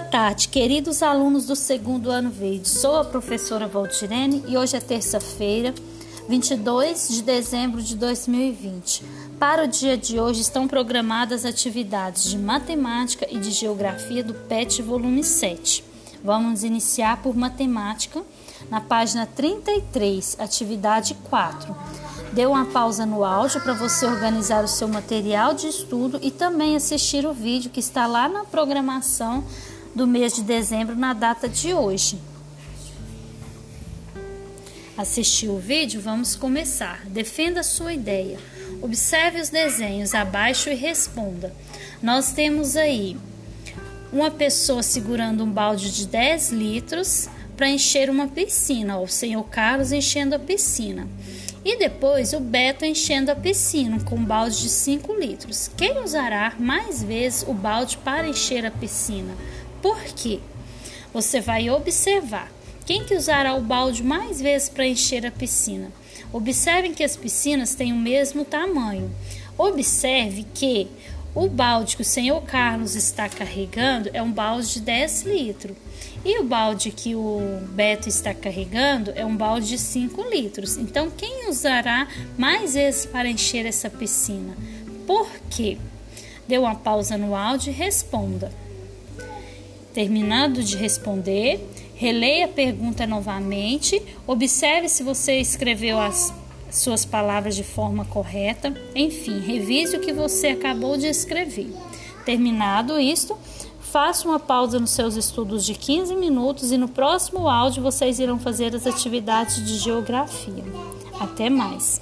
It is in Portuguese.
tarde, queridos alunos do segundo ano verde. Sou a professora Valdirene e hoje é terça-feira, 22 de dezembro de 2020. Para o dia de hoje estão programadas atividades de matemática e de geografia do PET volume 7. Vamos iniciar por matemática na página 33, atividade 4. Dê uma pausa no áudio para você organizar o seu material de estudo e também assistir o vídeo que está lá na programação do mês de dezembro na data de hoje. Assistiu o vídeo? Vamos começar. Defenda sua ideia. Observe os desenhos abaixo e responda. Nós temos aí uma pessoa segurando um balde de 10 litros para encher uma piscina, o senhor Carlos enchendo a piscina. E depois o Beto enchendo a piscina com um balde de 5 litros. Quem usará mais vezes o balde para encher a piscina? Por quê? Você vai observar quem que usará o balde mais vezes para encher a piscina. Observem que as piscinas têm o mesmo tamanho. Observe que o balde que o senhor Carlos está carregando é um balde de 10 litros. E o balde que o Beto está carregando é um balde de 5 litros. Então, quem usará mais vezes para encher essa piscina? Por quê? Dê uma pausa no áudio e responda. Terminado de responder, releia a pergunta novamente, observe se você escreveu as suas palavras de forma correta, enfim, revise o que você acabou de escrever. Terminado isto, faça uma pausa nos seus estudos de 15 minutos e no próximo áudio vocês irão fazer as atividades de geografia. Até mais!